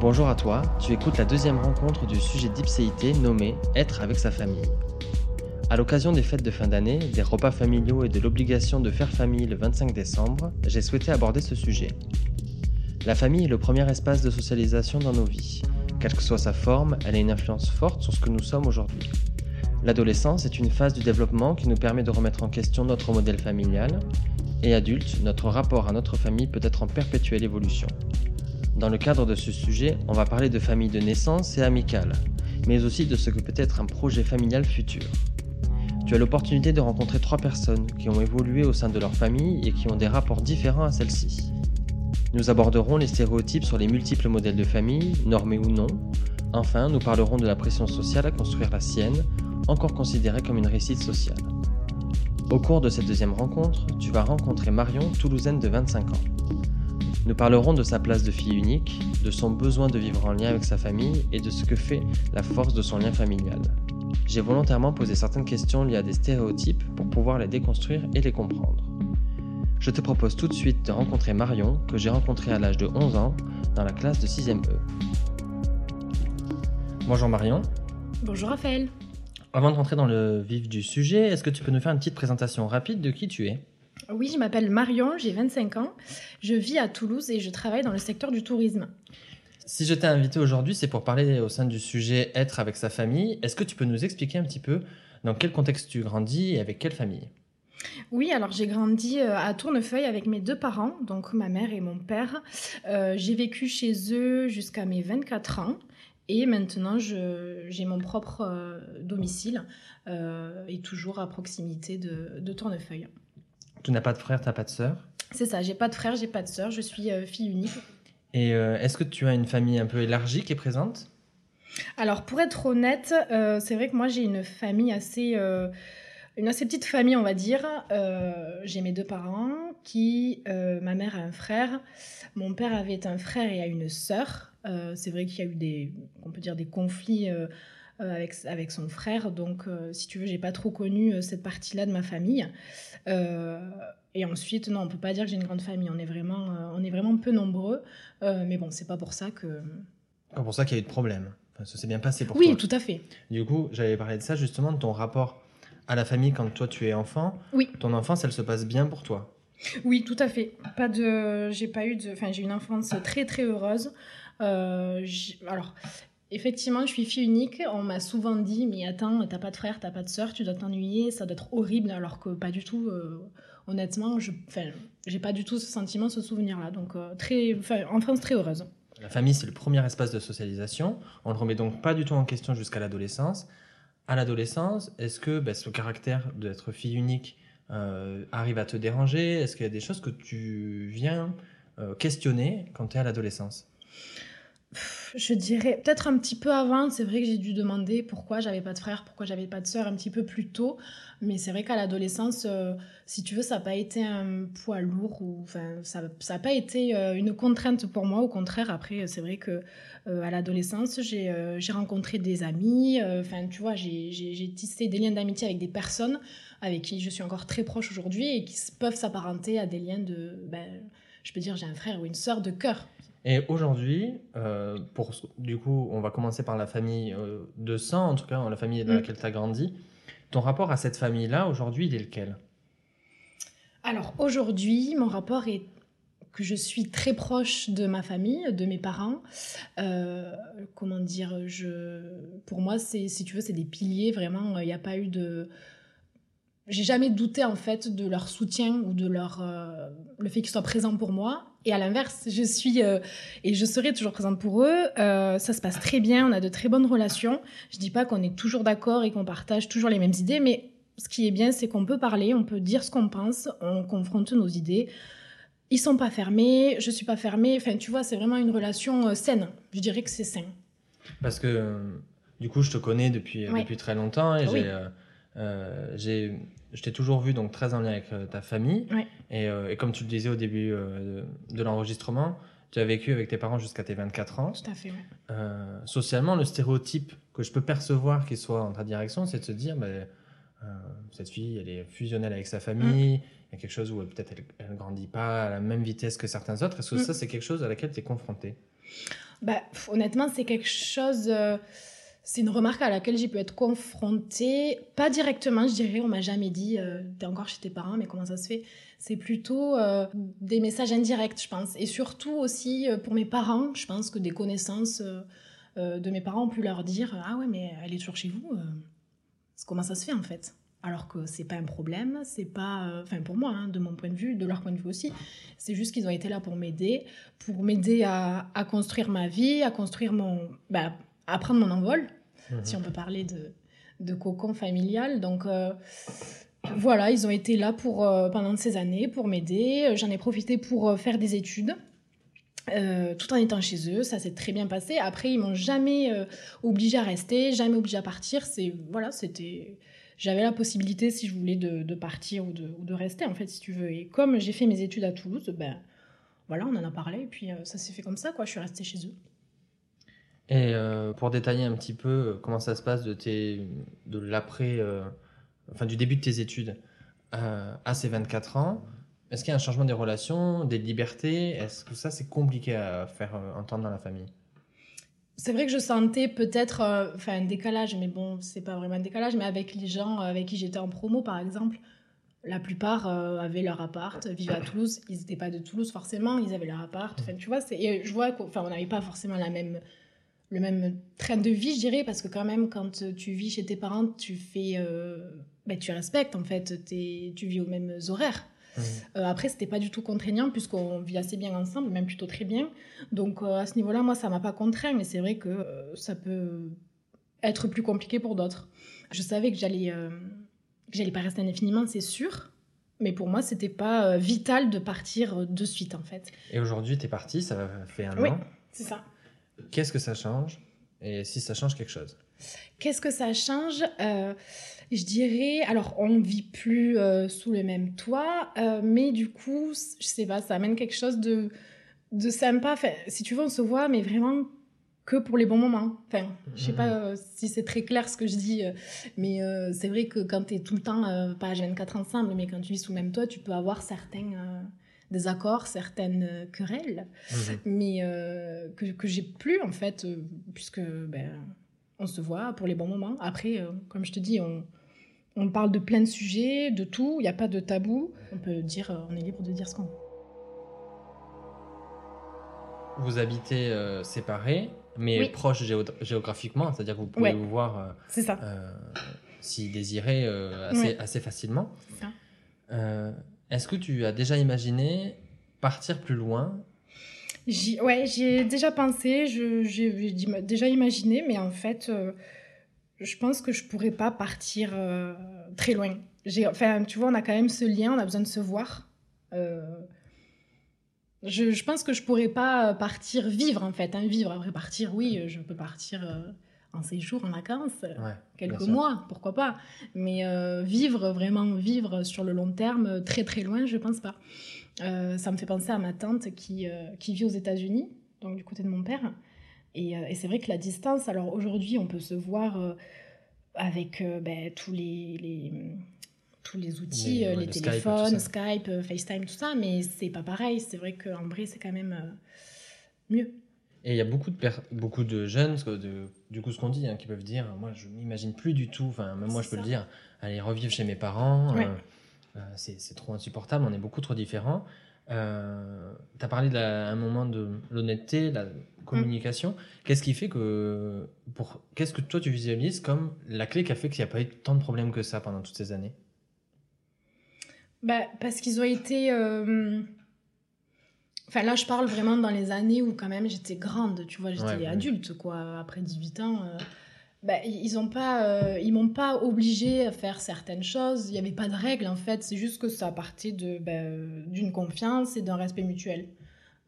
Bonjour à toi, tu écoutes la deuxième rencontre du sujet d'Ipséité nommé Être avec sa famille. À l'occasion des fêtes de fin d'année, des repas familiaux et de l'obligation de faire famille le 25 décembre, j'ai souhaité aborder ce sujet. La famille est le premier espace de socialisation dans nos vies. Quelle que soit sa forme, elle a une influence forte sur ce que nous sommes aujourd'hui. L'adolescence est une phase du développement qui nous permet de remettre en question notre modèle familial, et adulte, notre rapport à notre famille peut être en perpétuelle évolution. Dans le cadre de ce sujet, on va parler de famille de naissance et amicale, mais aussi de ce que peut être un projet familial futur. Tu as l'opportunité de rencontrer trois personnes qui ont évolué au sein de leur famille et qui ont des rapports différents à celle-ci. Nous aborderons les stéréotypes sur les multiples modèles de famille, normés ou non. Enfin, nous parlerons de la pression sociale à construire la sienne, encore considérée comme une réussite sociale. Au cours de cette deuxième rencontre, tu vas rencontrer Marion, toulousaine de 25 ans. Nous parlerons de sa place de fille unique, de son besoin de vivre en lien avec sa famille et de ce que fait la force de son lien familial. J'ai volontairement posé certaines questions liées à des stéréotypes pour pouvoir les déconstruire et les comprendre je te propose tout de suite de rencontrer Marion, que j'ai rencontrée à l'âge de 11 ans, dans la classe de 6e E. Bonjour Marion. Bonjour Raphaël. Avant de rentrer dans le vif du sujet, est-ce que tu peux nous faire une petite présentation rapide de qui tu es? Oui, je m'appelle Marion, j'ai 25 ans, je vis à Toulouse et je travaille dans le secteur du tourisme. Si je t'ai invité aujourd'hui, c'est pour parler au sein du sujet être avec sa famille. Est-ce que tu peux nous expliquer un petit peu dans quel contexte tu grandis et avec quelle famille? Oui, alors j'ai grandi euh, à Tournefeuille avec mes deux parents, donc ma mère et mon père. Euh, j'ai vécu chez eux jusqu'à mes 24 ans. Et maintenant, j'ai mon propre euh, domicile et toujours à proximité de, de Tournefeuille. Tu n'as pas de frère, tu n'as pas de sœur? C'est ça, j'ai pas de frère, j'ai pas de sœur, je suis fille unique. Et est-ce que tu as une famille un peu élargie qui est présente? Alors, pour être honnête, c'est vrai que moi j'ai une famille assez une assez petite famille, on va dire. Euh, j'ai mes deux parents, qui, euh, ma mère a un frère, mon père avait un frère et a une sœur. Euh, c'est vrai qu'il y a eu des, on peut dire des conflits avec, avec son frère, donc si tu veux, j'ai pas trop connu cette partie-là de ma famille. et ensuite, non, on peut pas dire que j'ai une grande famille. On est vraiment, on est vraiment peu nombreux, mais bon, c'est pas pour ça que. Pas pour ça qu'il y a eu de problème. Enfin, ça s'est bien passé pour toi. Oui, tout à fait. Du coup, j'avais parlé de ça justement, de ton rapport à la famille quand toi tu es enfant. Oui. Ton enfance, elle se passe bien pour toi. Oui, tout à fait. Pas de, j'ai pas eu de, enfin j'ai une enfance très très heureuse. Euh, alors. Effectivement, je suis fille unique. On m'a souvent dit, mais attends, t'as pas de frère, t'as pas de sœur, tu dois t'ennuyer, ça doit être horrible, alors que pas du tout. Euh, honnêtement, je, j'ai pas du tout ce sentiment, ce souvenir-là. Donc, euh, très, très heureuse. La famille, c'est le premier espace de socialisation. On ne le remet donc pas du tout en question jusqu'à l'adolescence à l'adolescence, est-ce que bah, ce caractère d'être fille unique euh, arrive à te déranger? Est-ce qu'il y a des choses que tu viens euh, questionner quand tu es à l'adolescence? Je dirais peut-être un petit peu avant, c'est vrai que j'ai dû demander pourquoi j'avais pas de frère, pourquoi j'avais pas de sœur un petit peu plus tôt, mais c'est vrai qu'à l'adolescence, euh, si tu veux, ça n'a pas été un poids lourd ou enfin ça n'a pas été euh, une contrainte pour moi. Au contraire, après c'est vrai que euh, à l'adolescence, j'ai rencontré des amis, enfin tu vois, j'ai tissé des liens d'amitié avec des personnes avec qui je suis encore très proche aujourd'hui et qui peuvent s'apparenter à des liens de, ben, je peux dire j'ai un frère ou une sœur de cœur. Et aujourd'hui, euh, pour du coup, on va commencer par la famille euh, de sang, en tout cas, la famille dans mm. laquelle tu as grandi. Ton rapport à cette famille-là, aujourd'hui, il est lequel? Alors, aujourd'hui, mon rapport est que je suis très proche de ma famille, de mes parents. Euh, comment dire je, Pour moi, si tu veux, c'est des piliers, vraiment. Il n'y a pas eu de j'ai jamais douté en fait de leur soutien ou de leur euh, le fait qu'ils soient présents pour moi. Et à l'inverse je suis euh, et je serai toujours présente pour eux. Euh, ça se passe très bien on a de très bonnes relations. Je dis pas qu'on est toujours d'accord et qu'on partage toujours les mêmes idées mais ce qui est bien c'est qu'on peut parler on peut dire ce qu'on pense on confronte nos idées. Ils sont pas fermés je suis pas fermée. Enfin tu vois c'est vraiment une relation saine. Je dirais que c'est sain. Parce que du coup je te connais depuis depuis très longtemps et j'ai euh, je t'ai toujours vu donc très en lien avec euh, ta famille. Et, euh, et, comme tu le disais au début de l'enregistrement, tu as vécu avec tes parents jusqu'à tes 24 ans. Tout à fait, socialement, le stéréotype que je peux percevoir qui soit en ta direction, c'est de se dire, bah, cette fille, elle est fusionnelle avec sa famille, mm. Il y a quelque chose où peut-être elle ne grandit pas à la même vitesse que certains autres. Est-ce que mm. ça, c'est quelque chose à laquelle tu es confrontée? Bah, Honnêtement, c'est quelque chose. Euh, c'est une remarque à laquelle j'ai pu être confrontée. Pas directement, je dirais. On m'a jamais dit euh, T'es encore chez tes parents, mais comment ça se fait? C'est plutôt euh, des messages indirects, je pense. Et surtout aussi pour mes parents, je pense que des connaissances de mes parents ont pu leur dire Ah ouais, mais elle est toujours chez vous. comment ça se fait en fait alors que c'est pas un problème, c'est pas, euh, enfin pour moi, hein, de mon point de vue, de leur point de vue aussi, c'est juste qu'ils ont été là pour m'aider, pour m'aider à, construire ma vie, à construire mon, bah, à prendre mon envol, mhm. si on peut parler de, de cocon familial. Donc euh, voilà, ils ont été là pour euh, pendant ces années pour m'aider. J'en ai profité pour faire des études. tout en étant chez eux, ça s'est très bien passé. Après, ils m'ont jamais obligé à rester, jamais obligé à partir. C'est voilà, c'était j'avais la possibilité, si je voulais, de, partir ou de, rester, en fait, si tu veux. Et comme j'ai fait mes études à Toulouse, ben voilà, on en a parlé, et puis euh, ça s'est fait comme ça, quoi. Je suis restée chez eux. Et euh, pour détailler un petit peu euh, comment ça se passe de, tes, de l'après, enfin du début de tes études à ces 24 ans, est-ce qu'il y a un changement des relations, des libertés? Est-ce que ça c'est compliqué à faire entendre dans la famille? C'est vrai que je sentais peut-être euh, enfin un décalage, mais bon, c'est pas vraiment un décalage, mais avec les gens avec qui j'étais en promo, par exemple, la plupart euh, avaient leur appart, vivaient à Toulouse. Ils n'étaient pas de Toulouse forcément, ils avaient leur appart. Enfin, tu vois, et je vois qu'on n'avait pas forcément la même, le même train de vie, je dirais, parce que quand même, quand tu vis chez tes parents, tu fais, euh, ben, tu respectes en fait, tu vis aux mêmes horaires. Mmh. Euh, après, c'était pas du tout contraignant puisqu'on vit assez bien ensemble, même plutôt très bien. Donc euh, à ce niveau-là, moi, ça m'a pas contraint, mais c'est vrai que euh, ça peut être plus compliqué pour d'autres. Je savais que j'allais que j'allais pas rester indéfiniment, c'est sûr. Mais pour moi, c'était pas vital de partir de suite, en fait. Et aujourd'hui, tu es parti, ça fait un oui, an. c'est ça. Qu'est-ce que ça change Et si ça change quelque chose? Qu'est-ce que ça change? Je dirais, alors on vit plus euh, sous le même toit, euh, mais du coup, je sais pas, ça amène quelque chose de, de sympa. Enfin, si tu veux, on se voit, mais vraiment que pour les bons moments. Enfin, je sais pas euh, si c'est très clair ce que je dis, mais c'est vrai que quand tu es tout le temps, pas à 24 ensemble, mais quand tu vis sous le même toit, tu peux avoir certains désaccords, certaines querelles, mhm. mais que, que j'ai plus en fait, puisque ben, on se voit pour les bons moments. Après, euh, comme je te dis, on, on, parle de plein de sujets, de tout, il n'y a pas de tabou. On peut dire, euh, on est libre de dire ce qu'on veut. Vous habitez euh, séparés, mais proches géographiquement, c'est-à-dire que vous pouvez vous voir si désiré assez, assez, facilement. Est-ce que tu as déjà imaginé partir plus loin? Ouais, j'y ai déjà pensé, j'ai déjà imaginé, mais en fait, euh, je pense que je pourrais pas partir euh, très loin. Enfin, tu vois, on a quand même ce lien, on a besoin de se voir. Euh, je, je, pense que je pourrais pas partir vivre, en fait. Hein, vivre, après partir, oui, je peux partir en séjour, en vacances, quelques mois, pourquoi pas. Mais vivre, vraiment vivre sur le long terme, très très loin, je pense pas. Euh, ça me fait penser à ma tante qui, euh, qui vit aux États-Unis, donc du côté de mon père. Et, euh, et c'est vrai que la distance, alors aujourd'hui, on peut se voir avec ben, tous les, les, tous les outils, les, téléphones, Skype, FaceTime, tout ça, mais c'est pas pareil. C'est vrai qu'en vrai, c'est quand même mieux. Et il y a beaucoup de, beaucoup de jeunes, de, du coup, ce qu'on dit, hein, qui peuvent dire Moi, je m'imagine plus du tout, enfin, même moi, je peux le dire, aller revivre chez mes parents. Euh, c'est trop insupportable, on est beaucoup trop différents. Euh, tu as parlé d'un un moment de l'honnêteté, la communication. Qu'est-ce qui fait que. pour Qu'est-ce que toi tu visualises comme la clé qui a fait qu'il n'y a pas eu tant de problèmes que ça pendant toutes ces années? Bah, Parce qu'ils ont été. Euh, enfin, là, je parle vraiment dans les années où, quand même, j'étais grande, tu vois, j'étais adulte, quoi. Après 18 ans. Bah, ils ont pas, euh, ils m'ont pas obligé à faire certaines choses. Il n'y avait pas de règles en fait. C'est juste que ça partait de bah, d'une confiance et d'un respect mutuel.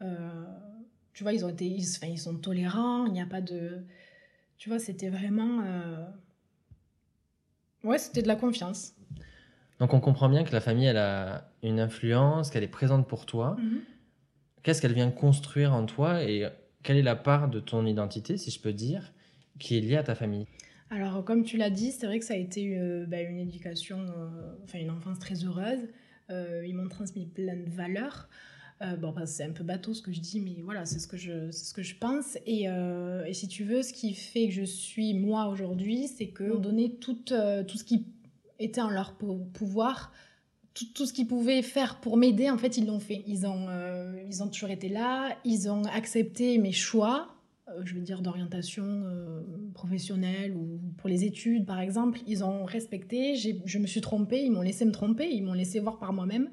Euh, tu vois, ils ont été, ils, ils sont tolérants. Il n'y a pas de, tu vois, c'était vraiment, euh, ouais, c'était de la confiance. Donc on comprend bien que la famille, elle a une influence, qu'elle est présente pour toi. Mhm. Qu'est-ce qu'elle vient construire en toi et quelle est la part de ton identité, si je peux dire, qui est lié à ta famille? Alors, comme tu l'as dit, c'est vrai que ça a été euh, bah, une éducation, euh, enfin une enfance très heureuse. ils m'ont transmis plein de valeurs. bon, bah, c'est un peu bateau ce que je dis, mais voilà, c'est ce que je, ce que je pense. Et, et, si tu veux, ce qui fait que je suis moi aujourd'hui, c'est que donné tout, tout ce qui était en leur pouvoir, tout, ce qu'ils pouvaient faire pour m'aider, en fait, ils l'ont fait. Ils ont, euh, ils ont toujours été là, ils ont accepté mes choix, euh, je veux dire d'orientation euh, professionnelle ou pour les études, par exemple. Ils ont respecté, je me suis trompée, ils m'ont laissé me tromper, ils m'ont laissé voir par moi-même.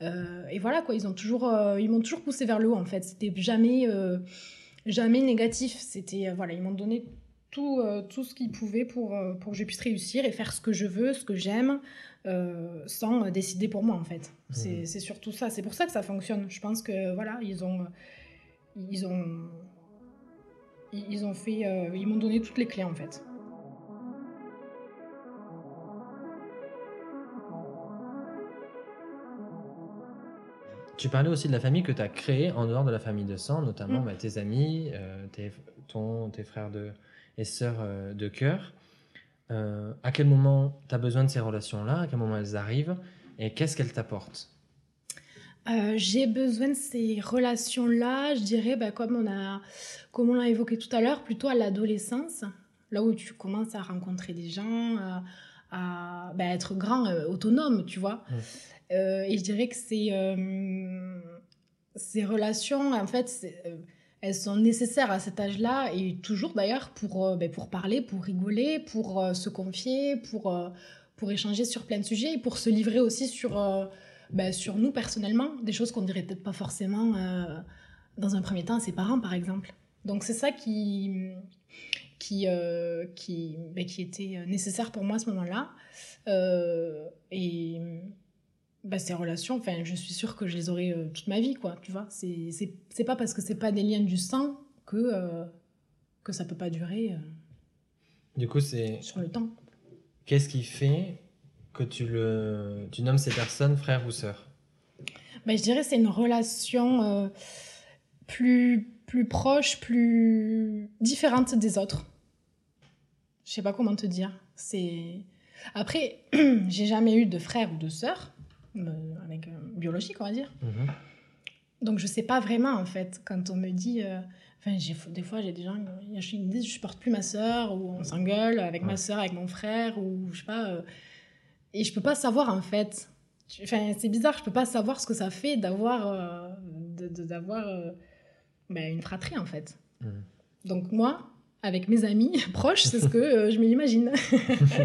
et voilà, quoi, ils ont toujours, ils m'ont toujours poussé vers le haut, en fait. C'était jamais, jamais négatif. C'était, voilà, ils m'ont donné tout, tout ce qu'ils pouvaient pour, pour que je puisse réussir et faire ce que je veux, ce que j'aime. Euh, sans décider pour moi en fait. C'est mhm. surtout ça. C'est pour ça que ça fonctionne. Je pense que voilà, ils ont, ils ont, ils ont fait, euh, ils m'ont donné toutes les clés en fait. Tu parlais aussi de la famille que tu as créée en dehors de la famille de sang, notamment mm. bah, tes amis, euh, tes, ton, tes frères de, et sœurs de cœur. Euh, à quel moment tu as besoin de ces relations-là, à quel moment elles arrivent, et qu'est-ce qu'elles t'apportent? Euh, J'ai besoin de ces relations-là, je dirais, bah, comme on a, comme on l'a évoqué tout à l'heure, plutôt à l'adolescence, là où tu commences à rencontrer des gens, à, bah, être grand, euh, autonome, tu vois. et je dirais que c'est ces relations, en fait, elles sont nécessaires à cet âge-là et toujours d'ailleurs pour, euh, ben, pour parler, pour rigoler, pour euh, se confier, pour, euh, pour échanger sur plein de sujets et pour se livrer aussi sur, ben, sur nous personnellement, des choses qu'on dirait peut-être pas forcément dans un premier temps à ses parents par exemple. Donc c'est ça qui, qui, qui, ben, qui était nécessaire pour moi à ce moment-là. et bah, ces relations, enfin, je suis sûre que je les aurai euh, toute ma vie, quoi, tu vois. C'est pas parce que c'est pas des liens du sang que, euh, que ça peut pas durer. Euh, du coup, c'est. Sur le temps. Qu'est-ce qui fait que tu, le, tu nommes ces personnes frères ou sœurs? Bah, Je dirais c'est une relation plus, plus proche, plus différente des autres. Je sais pas comment te dire. C'est. Après, j'ai jamais eu de frère ou de sœur. Euh, avec euh, biologique, on va dire. Mhm. Donc je sais pas vraiment en fait quand on me dit. Euh, enfin, des fois j'ai des gens qui me disent je supporte plus ma soeur ou on s'engueule avec ma soeur, avec mon frère ou je sais pas. et je peux pas savoir en fait. Enfin, c'est bizarre, je peux pas savoir ce que ça fait d'avoir d'avoir ben, une fratrie en fait. Mhm. Donc moi, avec mes amis proches, c'est ce que je m'imagine.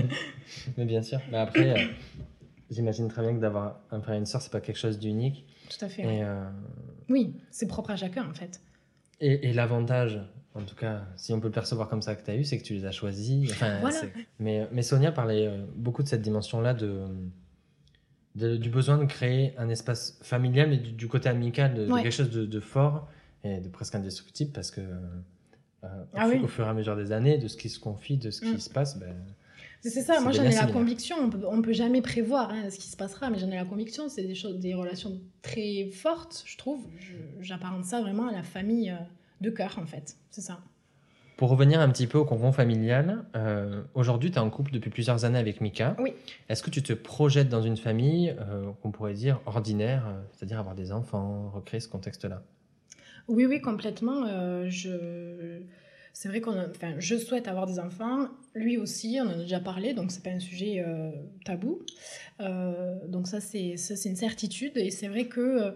Mais bien sûr. Mais après, J'imagine très bien que d'avoir un frère et une sœur, c'est pas quelque chose d'unique. Tout à fait. Euh, oui, c'est propre à chacun en fait. Et, l'avantage, en tout cas, si on peut le percevoir comme ça que tu as eu, c'est que tu les as choisis. voilà. mais, mais, Sonia parlait euh, beaucoup de cette dimension-là de, du besoin de créer un espace familial, mais du, côté amical, de, quelque chose de, fort et de presque indestructible, parce que euh, ah au, fur et à mesure des années, de ce qui se confie, de ce qui mm. se passe, ben, c'est ça, moi j'en ai la conviction, on peut, peut jamais prévoir hein, ce qui se passera, mais j'en ai la conviction, c'est des, choses, des relations très fortes, je trouve. J'apparente ça vraiment à la famille euh, de cœur, en fait, c'est ça. Pour revenir un petit peu au cocon familial, euh, aujourd'hui tu es en couple depuis plusieurs années avec Mika. Oui. Est-ce que tu te projettes dans une famille euh, qu'on pourrait dire ordinaire, c'est-à-dire avoir des enfants, recréer ce contexte-là? Oui, oui, complètement. je c'est vrai qu'on enfin, je souhaite avoir des enfants, lui aussi, on en a déjà parlé, donc c'est pas un sujet euh, tabou. Euh, donc ça c'est une certitude. Et c'est vrai que euh,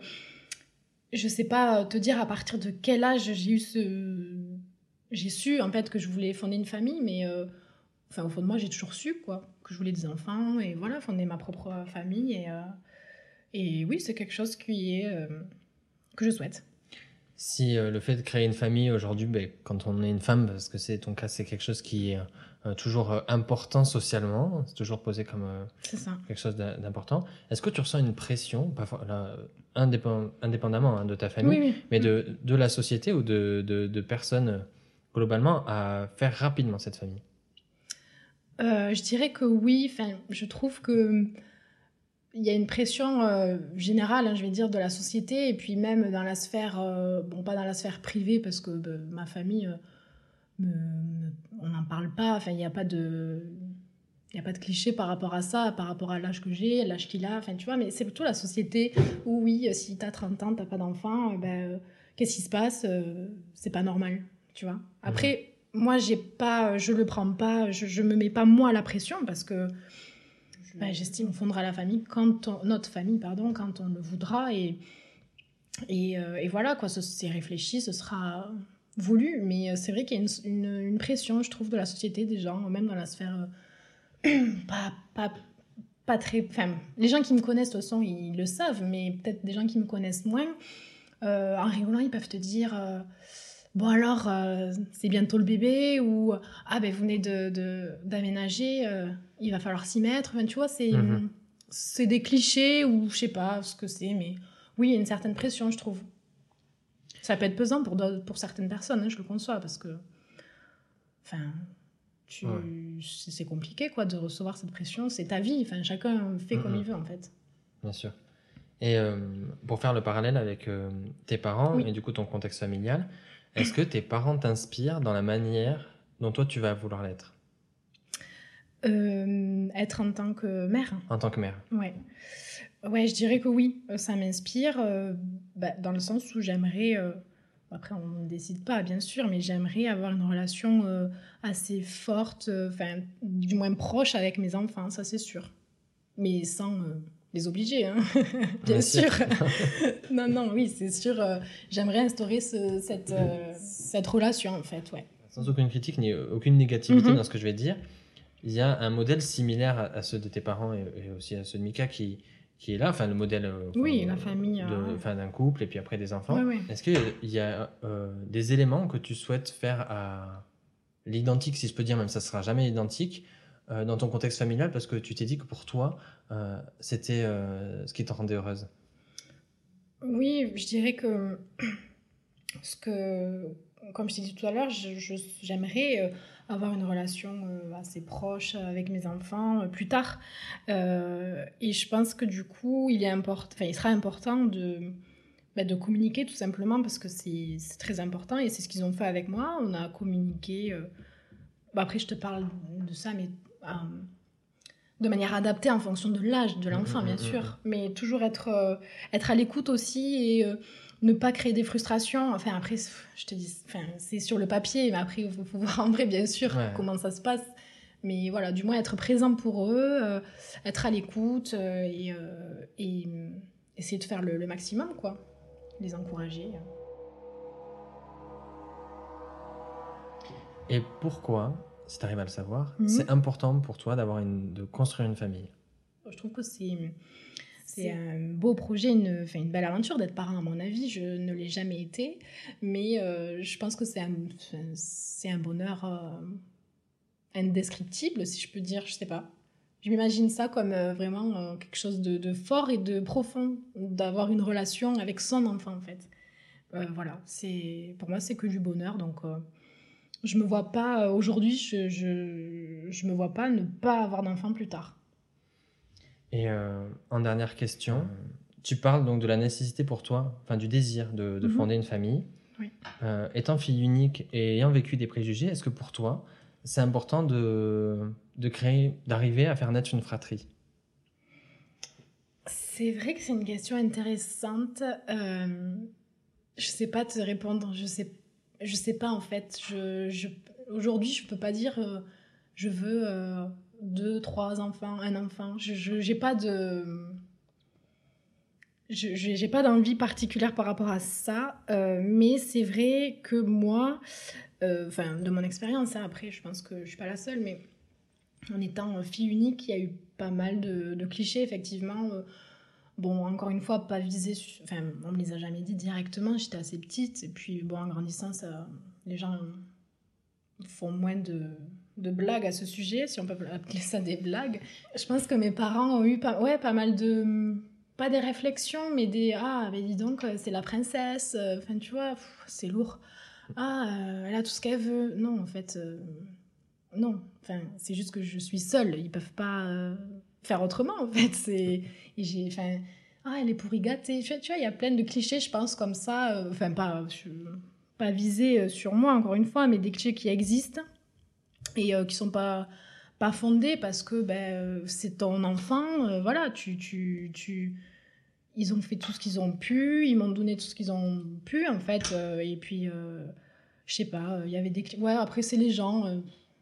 je sais pas te dire à partir de quel âge j'ai eu ce j'ai su en fait que je voulais fonder une famille, mais enfin au fond de moi j'ai toujours su quoi que je voulais des enfants et voilà fonder ma propre famille. Et et oui c'est quelque chose qui est que je souhaite si euh, le fait de créer une famille aujourd'hui, ben, quand on est une femme, parce que c'est ton cas, c'est quelque chose qui est euh, toujours euh, important socialement, c'est toujours posé comme quelque chose d'important. Est-ce que tu ressens une pression, là, indépendamment hein, de ta famille, mais de, de, la société ou de, de, de, personnes globalement à faire rapidement cette famille? Je dirais que oui. Je trouve que il y a une pression euh, générale, hein, je vais dire, de la société, et puis même dans la sphère, euh, bon, pas dans la sphère privée, parce que bah, ma famille, euh, on n'en parle pas, enfin, il n'y a pas de... il n'y a pas de cliché par rapport à ça, par rapport à l'âge que j'ai, l'âge qu'il a, enfin tu vois, mais c'est plutôt la société où oui, si tu as 30 ans, tu pas d'enfant, ben, qu'est-ce qui se passe C'est pas normal, tu vois. Après, moi, j'ai pas, je le prends pas, je, je me mets pas moi la pression parce que ben, j'estime qu'on fondera la famille quand notre famille, pardon, quand on le voudra et et, et voilà quoi, c'est réfléchi, ce sera voulu, mais c'est vrai qu'il y a une, une, pression, je trouve, de la société, des gens, même dans la sphère pas, pas, pas très. Enfin, les gens qui me connaissent, de toute façon, ils le savent, mais peut-être des gens qui me connaissent moins, euh, en rigolant, ils peuvent te dire euh, Bon, alors, euh, c'est bientôt le bébé, ou Ah, ben, vous venez d'aménager, de, il va falloir s'y mettre. Enfin, tu vois, c'est mhm. c'est des clichés, ou je sais pas ce que c'est, mais oui, il y a une certaine pression, je trouve. Ça peut être pesant pour, pour certaines personnes, hein, je le conçois, parce que. Enfin, c'est compliqué quoi de recevoir cette pression. C'est ta vie. Enfin, chacun fait comme il veut en fait. Bien sûr. Et euh, pour faire le parallèle avec euh, tes parents et du coup ton contexte familial, est-ce que tes parents t'inspirent dans la manière dont toi tu vas vouloir l'être? Euh, Être en tant que mère. En tant que mère. Ouais. Ouais, je dirais que oui, ça m'inspire bah, dans le sens où j'aimerais après, on ne décide pas, bien sûr, mais j'aimerais avoir une relation euh, assez forte, euh, enfin, du moins proche avec mes enfants, ça c'est sûr. Mais sans euh, les obliger, hein bien, sûr. non, non, oui, c'est sûr. j'aimerais instaurer cette, cette relation, en fait, ouais. Sans aucune critique ni aucune négativité mm-hmm. dans ce que je vais dire, il y a un modèle similaire à, ceux de tes parents et, et aussi à ceux de Mika qui, qui est là, enfin le modèle euh, oui, la famille, euh, enfin, d'un couple et puis après des enfants. Est-ce qu'il y a euh, des éléments que tu souhaites faire à l'identique, si je peux dire, même ça sera jamais identique, dans ton contexte familial parce que tu t'es dit que pour toi, c'était ce qui te rendait heureuse Oui, je dirais que ce que, comme je t'ai dit tout à l'heure, j'aimerais avoir une relation euh, assez proche avec mes enfants euh, plus tard. Euh, et je pense que du coup, il, est important, il sera important de, bah, de communiquer tout simplement parce que c'est très important et c'est ce qu'ils ont fait avec moi. On a communiqué. Bah, après, je te parle de ça, mais de manière adaptée en fonction de l'âge de l'enfant, mmh, bien mmh, sûr, mmh, mais toujours être, être à l'écoute aussi et ne pas créer des frustrations. Enfin, après, je te dis, enfin, c'est sur le papier, mais après, il faut, voir en vrai, bien sûr, comment ça se passe. Mais voilà, du moins être présent pour eux, euh, être à l'écoute euh, et, euh, et, essayer de faire le, maximum, quoi. Les encourager. Et pourquoi, si tu arrives à le savoir, mhm. c'est important pour toi d'avoir une, de construire une famille Je trouve que c'est c'est un beau projet, une, une belle aventure d'être parent, à mon avis. Je ne l'ai jamais été, mais euh, je pense que c'est un, c'est un bonheur euh, indescriptible, si je peux dire, je sais pas. Je m'imagine ça comme euh, vraiment quelque chose de, fort et de profond, d'avoir une relation avec son enfant, en fait. voilà, c'est pour moi, c'est que du bonheur, donc je me vois pas, aujourd'hui, je, je, je me vois pas ne pas avoir d'enfant plus tard. Et euh, en dernière question, tu parles donc de la nécessité pour toi, enfin du désir de, mhm. fonder une famille. Oui. Euh, étant fille unique et ayant vécu des préjugés, est-ce que pour toi, c'est important de, de créer, d'arriver à faire naître une fratrie? C'est vrai que c'est une question intéressante. Euh, je sais pas te répondre. Je sais, je sais pas en fait. Je, je Aujourd'hui, je peux pas dire euh, je veux deux, trois enfants, un enfant. Je n'ai pas d'envie particulière par rapport à ça, euh, mais c'est vrai que moi, euh, enfin de mon expérience, hein, après je pense que je suis pas la seule, mais en étant fille unique, il y a eu pas mal de, clichés effectivement. Euh, bon, encore une fois, pas visé, enfin on me les a jamais dit directement, j'étais assez petite, et puis bon, en grandissant, ça, les gens font moins de, de blagues à ce sujet, si on peut appeler ça des blagues. Je pense que mes parents ont eu pas, ouais, pas mal de. Pas des réflexions, mais des. Ah, mais dis donc, c'est la princesse. Enfin, tu vois, c'est lourd. Ah, euh, elle a tout ce qu'elle veut. Non, en fait. Euh, non. Enfin, c'est juste que je suis seule. Ils peuvent pas euh, faire autrement, en fait. C'est. J'ai. Enfin. Ah, elle est pourri gâtée. Tu vois, il y a plein de clichés, je pense, comme ça. Enfin, pas. Pas visés sur moi, encore une fois, mais des clichés qui existent et euh, qui sont pas pas fondé parce que ben, c'est ton enfant, voilà, tu, tu, tu, ils ont fait tout ce qu'ils ont pu, ils m'ont donné tout ce qu'ils ont pu, en fait, et puis, je sais pas, il y avait des... Ouais, après, c'est les gens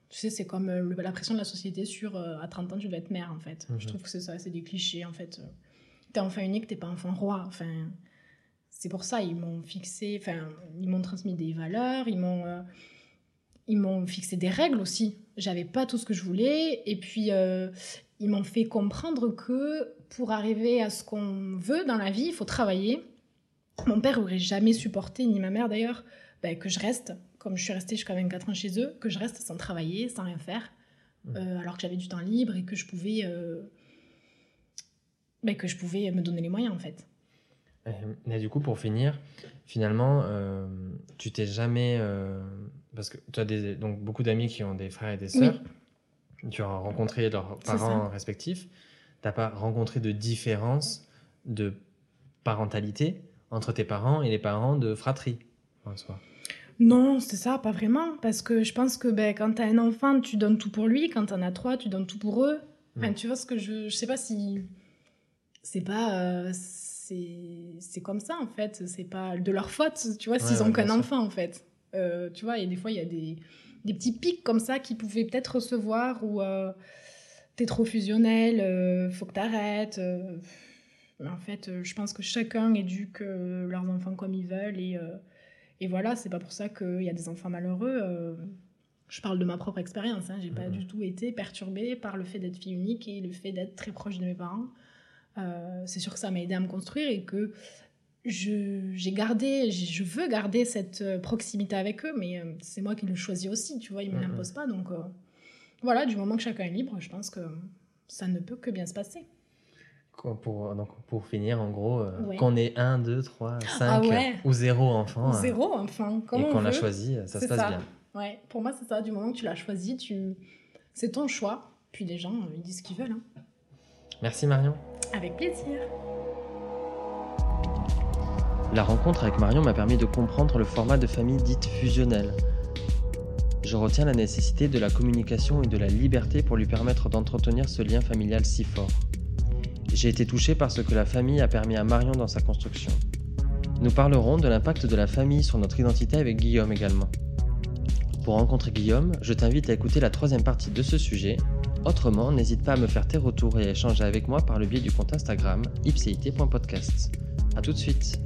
tu sais, c'est comme euh, la pression de la société sur euh, à 30 ans, tu dois être mère, en fait. Je mhm. trouve que c'est ça, c'est des clichés, en fait. T'es enfant unique, t'es pas enfant roi. Enfin, c'est pour ça, ils m'ont fixé, enfin, ils m'ont transmis des valeurs, ils m'ont, euh, ils m'ont fixé des règles aussi. J'avais pas tout ce que je voulais, et puis ils m'ont fait comprendre que pour arriver à ce qu'on veut dans la vie, il faut travailler. Mon père aurait jamais supporté, ni ma mère d'ailleurs, ben, que je reste comme je suis restée jusqu'à 24 ans chez eux, que je reste sans travailler, sans rien faire, mmh. euh, alors que j'avais du temps libre et que je pouvais, euh, ben, que je pouvais me donner les moyens en fait. Mais du coup, pour finir, finalement, euh, tu t'es jamais. parce que tu as des, donc, beaucoup d'amis qui ont des frères et des sœurs. Tu as rencontré leurs parents respectifs. Tu n'as pas rencontré de différence de parentalité entre tes parents et les parents de fratrie en soi non, c'est ça, pas vraiment. Parce que je pense que ben, quand tu as un enfant, tu donnes tout pour lui. Quand tu en as trois, tu donnes tout pour eux. Enfin, tu vois ce que je. Je sais pas si. C'est pas. Euh, c'est comme ça, en fait. C'est pas de leur faute, tu vois, s'ils ont qu'un enfant, en fait. Euh, tu vois, et des fois, il y a des, des, petits pics comme ça qu'ils pouvaient peut-être recevoir ou euh, t'es trop fusionnel, euh, faut que t'arrêtes. En fait, je pense que chacun éduque leurs enfants comme ils veulent et et voilà, c'est pas pour ça qu'il y a des enfants malheureux. Euh, je parle de ma propre expérience. Hein. J'ai pas mhm. du tout été perturbée par le fait d'être fille unique et le fait d'être très proche de mes parents. Euh, c'est sûr que ça m'a aidé à me construire et que j'ai gardé, je veux garder cette euh, proximité avec eux, mais c'est moi qui le choisis aussi, tu vois, ils me mhm. l'imposent pas. Donc voilà, du moment que chacun est libre, je pense que ça ne peut que bien se passer. Pour, donc pour finir, en gros, euh, qu'on ait 1, 2, 3, 5 ou 0 enfant. Euh, zéro enfant, comme Et qu'on l'a choisi, ça se passe bien. Ouais, pour moi, c'est ça. Du moment que tu l'as choisi, tu... c'est ton choix. Puis les gens, ils disent ce qu'ils veulent. Hein. Merci Marion. Avec plaisir. La rencontre avec Marion m'a permis de comprendre le format de famille dite fusionnelle. Je retiens la nécessité de la communication et de la liberté pour lui permettre d'entretenir ce lien familial si fort. J'ai été touché par ce que la famille a permis à Marion dans sa construction. Nous parlerons de l'impact de la famille sur notre identité avec Guillaume également. Pour rencontrer Guillaume, je t'invite à écouter la troisième partie de ce sujet. Autrement, n'hésite pas à me faire tes retours et à échanger avec moi par le biais du compte Instagram ipcit.podcast. A tout de suite